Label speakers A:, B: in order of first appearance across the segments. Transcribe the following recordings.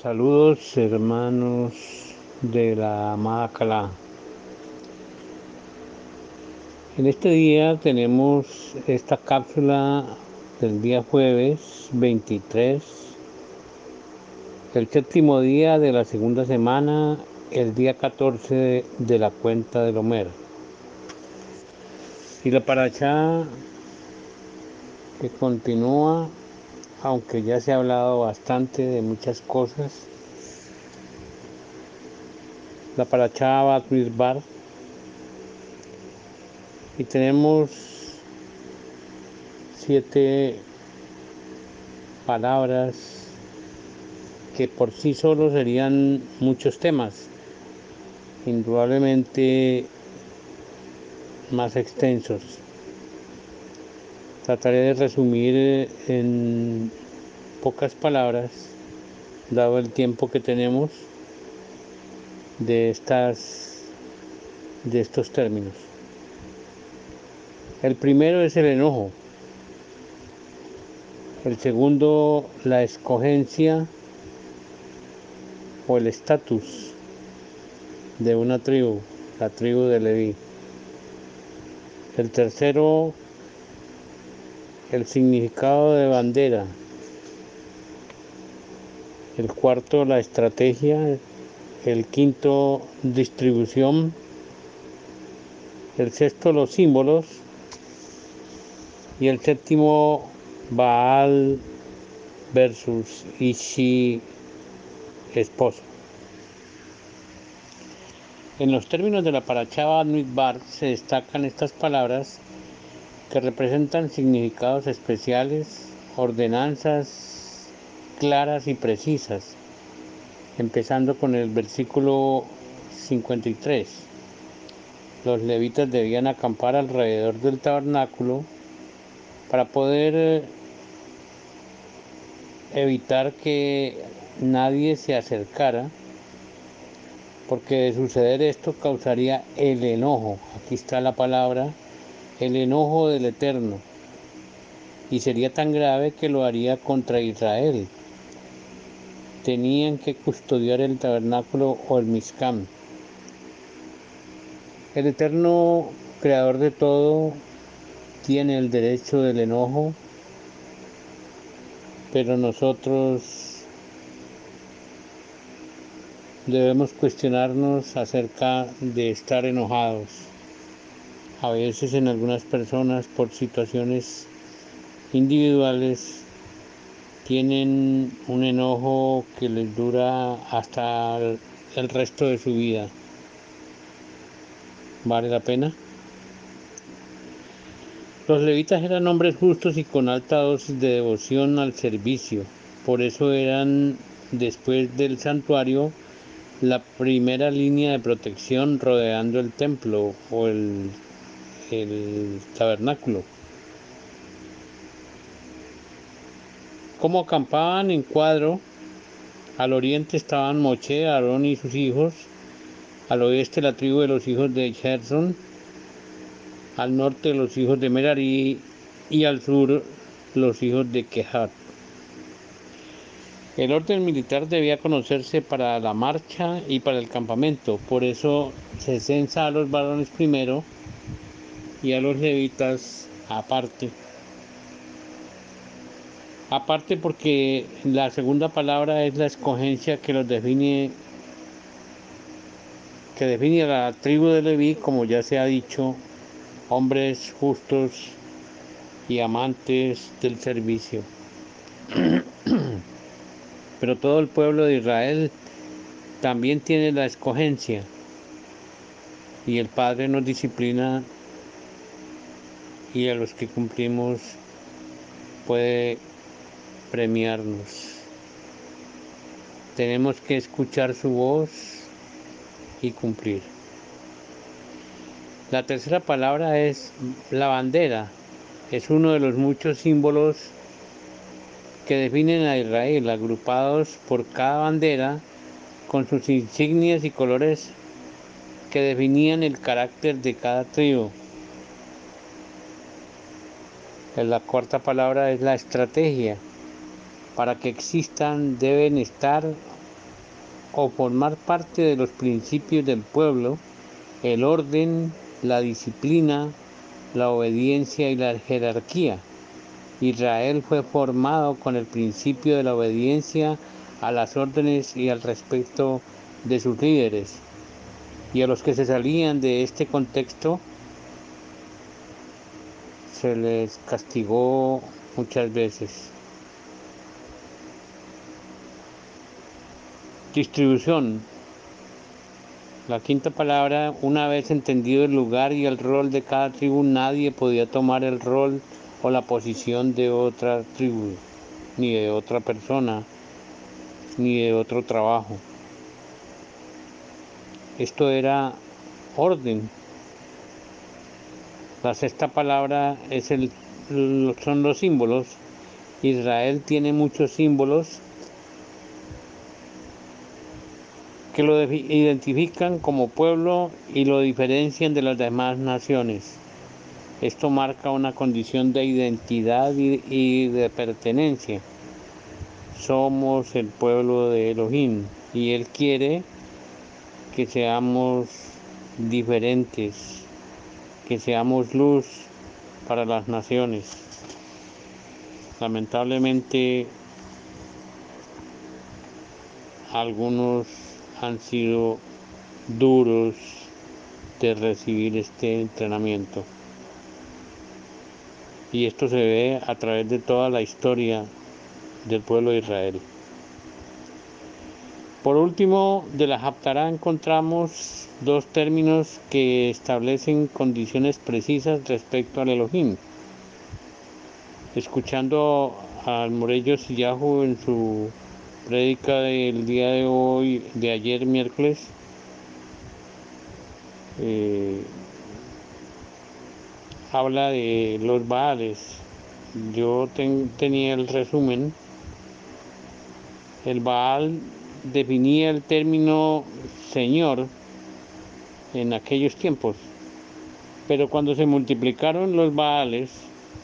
A: Saludos hermanos de la Calá. En este día tenemos esta cápsula del día jueves 23, el séptimo día de la segunda semana, el día 14 de la cuenta del Homer. Y la paracha que continúa aunque ya se ha hablado bastante de muchas cosas. La Parachá Bat Bar y tenemos siete palabras que por sí solo serían muchos temas, indudablemente más extensos. Trataré de resumir en pocas palabras, dado el tiempo que tenemos, de estas de estos términos. El primero es el enojo. El segundo, la escogencia o el estatus de una tribu, la tribu de Leví. El tercero, el significado de bandera. El cuarto, la estrategia. El quinto, distribución. El sexto, los símbolos. Y el séptimo, Baal versus Ishi, esposo. En los términos de la Parachava Bar se destacan estas palabras que representan significados especiales, ordenanzas claras y precisas, empezando con el versículo 53. Los levitas debían acampar alrededor del tabernáculo para poder eh, evitar que nadie se acercara, porque de suceder esto causaría el enojo. Aquí está la palabra el enojo del Eterno, y sería tan grave que lo haría contra Israel. Tenían que custodiar el tabernáculo o el Mizcam. El Eterno, creador de todo, tiene el derecho del enojo, pero nosotros debemos cuestionarnos acerca de estar enojados a veces en algunas personas por situaciones individuales tienen un enojo que les dura hasta el resto de su vida. ¿Vale la pena? Los levitas eran hombres justos y con alta dosis de devoción al servicio. Por eso eran, después del santuario, la primera línea de protección rodeando el templo o el el tabernáculo. Como acampaban en cuadro, al oriente estaban Moche, Aarón y sus hijos, al oeste la tribu de los hijos de Gerson, al norte los hijos de Merari y al sur los hijos de Kehat. El orden militar debía conocerse para la marcha y para el campamento, por eso se censa a los varones primero y a los levitas aparte. Aparte porque la segunda palabra es la escogencia que los define que define a la tribu de Leví, como ya se ha dicho, hombres justos y amantes del servicio. Pero todo el pueblo de Israel también tiene la escogencia y el Padre nos disciplina y a los que cumplimos puede premiarnos. Tenemos que escuchar su voz y cumplir. La tercera palabra es la bandera. Es uno de los muchos símbolos que definen a Israel, agrupados por cada bandera con sus insignias y colores que definían el carácter de cada tribu. La cuarta palabra es la estrategia. Para que existan deben estar o formar parte de los principios del pueblo, el orden, la disciplina, la obediencia y la jerarquía. Israel fue formado con el principio de la obediencia a las órdenes y al respeto de sus líderes. Y a los que se salían de este contexto se les castigó muchas veces. Distribución. La quinta palabra, una vez entendido el lugar y el rol de cada tribu, nadie podía tomar el rol o la posición de otra tribu, ni de otra persona, ni de otro trabajo. Esto era orden. La sexta palabra es el, son los símbolos. Israel tiene muchos símbolos que lo identifican como pueblo y lo diferencian de las demás naciones. Esto marca una condición de identidad y, de pertenencia. Somos el pueblo de Elohim y Él quiere que seamos diferentes, que seamos luz para las naciones. Lamentablemente algunos han sido duros de recibir este entrenamiento. Y esto se ve a través de toda la historia del pueblo de Israel. Por último, de la Haftarah encontramos dos términos que establecen condiciones precisas respecto al Elohim. Escuchando al Morello Sillajo en su prédica del día de hoy, de ayer miércoles, eh, habla de los Baales. Yo tenía el resumen. El Baal definía el término Señor en aquellos tiempos, pero cuando se multiplicaron los Baales,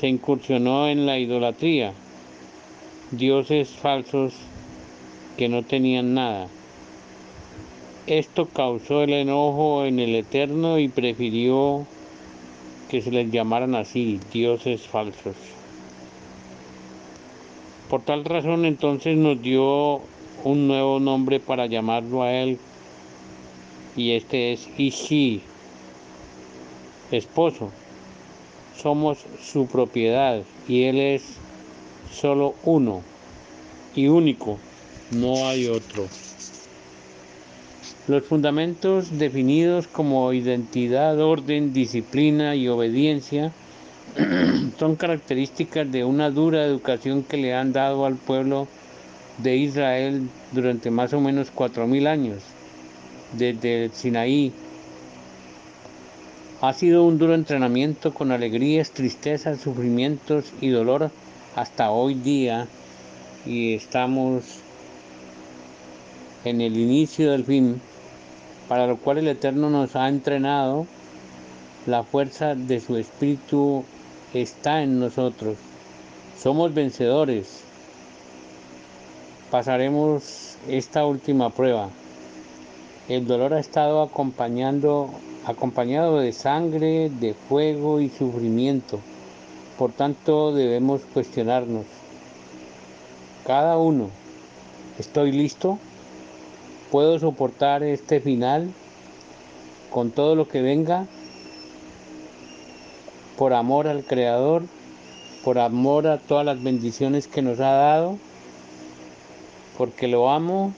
A: se incursionó en la idolatría, dioses falsos que no tenían nada. Esto causó el enojo en el Eterno y prefirió que se les llamaran así, dioses falsos. Por tal razón entonces nos dio un nuevo nombre para llamarlo a él y este es Ishi, esposo. Somos su propiedad y él es solo uno y único no hay otro. Los fundamentos definidos como identidad, orden, disciplina y obediencia son características de una dura educación que le han dado al pueblo de Israel durante más o menos cuatro mil años, desde el Sinaí. Ha sido un duro entrenamiento con alegrías, tristezas, sufrimientos y dolor hasta hoy día y estamos en el inicio del fin, para lo cual el Eterno nos ha entrenado, la fuerza de su Espíritu está en nosotros. Somos vencedores. Pasaremos esta última prueba. El dolor ha estado acompañando, acompañado de sangre, de fuego y sufrimiento. Por tanto, debemos cuestionarnos. Cada uno, ¿estoy listo? puedo soportar este final con todo lo que venga por amor al Creador, por amor a todas las bendiciones que nos ha dado, porque lo amo.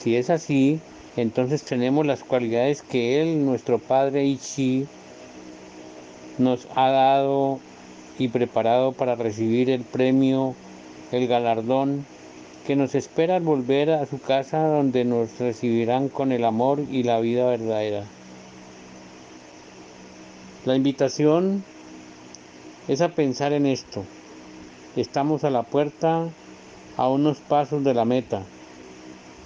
A: Si es así, entonces tenemos las cualidades que Él, nuestro Padre Ichi, nos ha dado y preparado para recibir el premio, el galardón que nos espera al volver a su casa donde nos recibirán con el amor y la vida verdadera. La invitación es a pensar en esto. Estamos a la puerta, a unos pasos de la meta.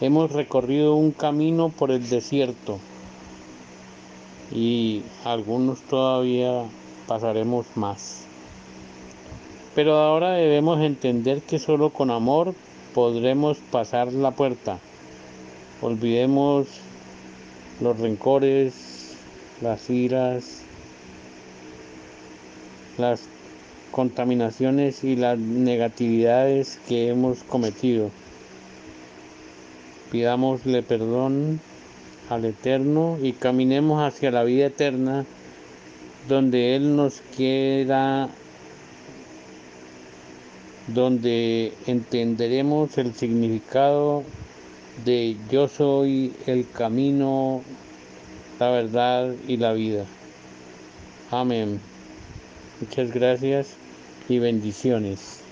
A: Hemos recorrido un camino por el desierto y algunos todavía pasaremos más. Pero ahora debemos entender que solo con amor podremos pasar la puerta. Olvidemos los rencores, las iras, las contaminaciones y las negatividades que hemos cometido. Pidámosle perdón al Eterno y caminemos hacia la vida eterna donde Él nos quiera, donde entenderemos el significado de yo soy el camino, la verdad y la vida. Amén. Muchas gracias y bendiciones.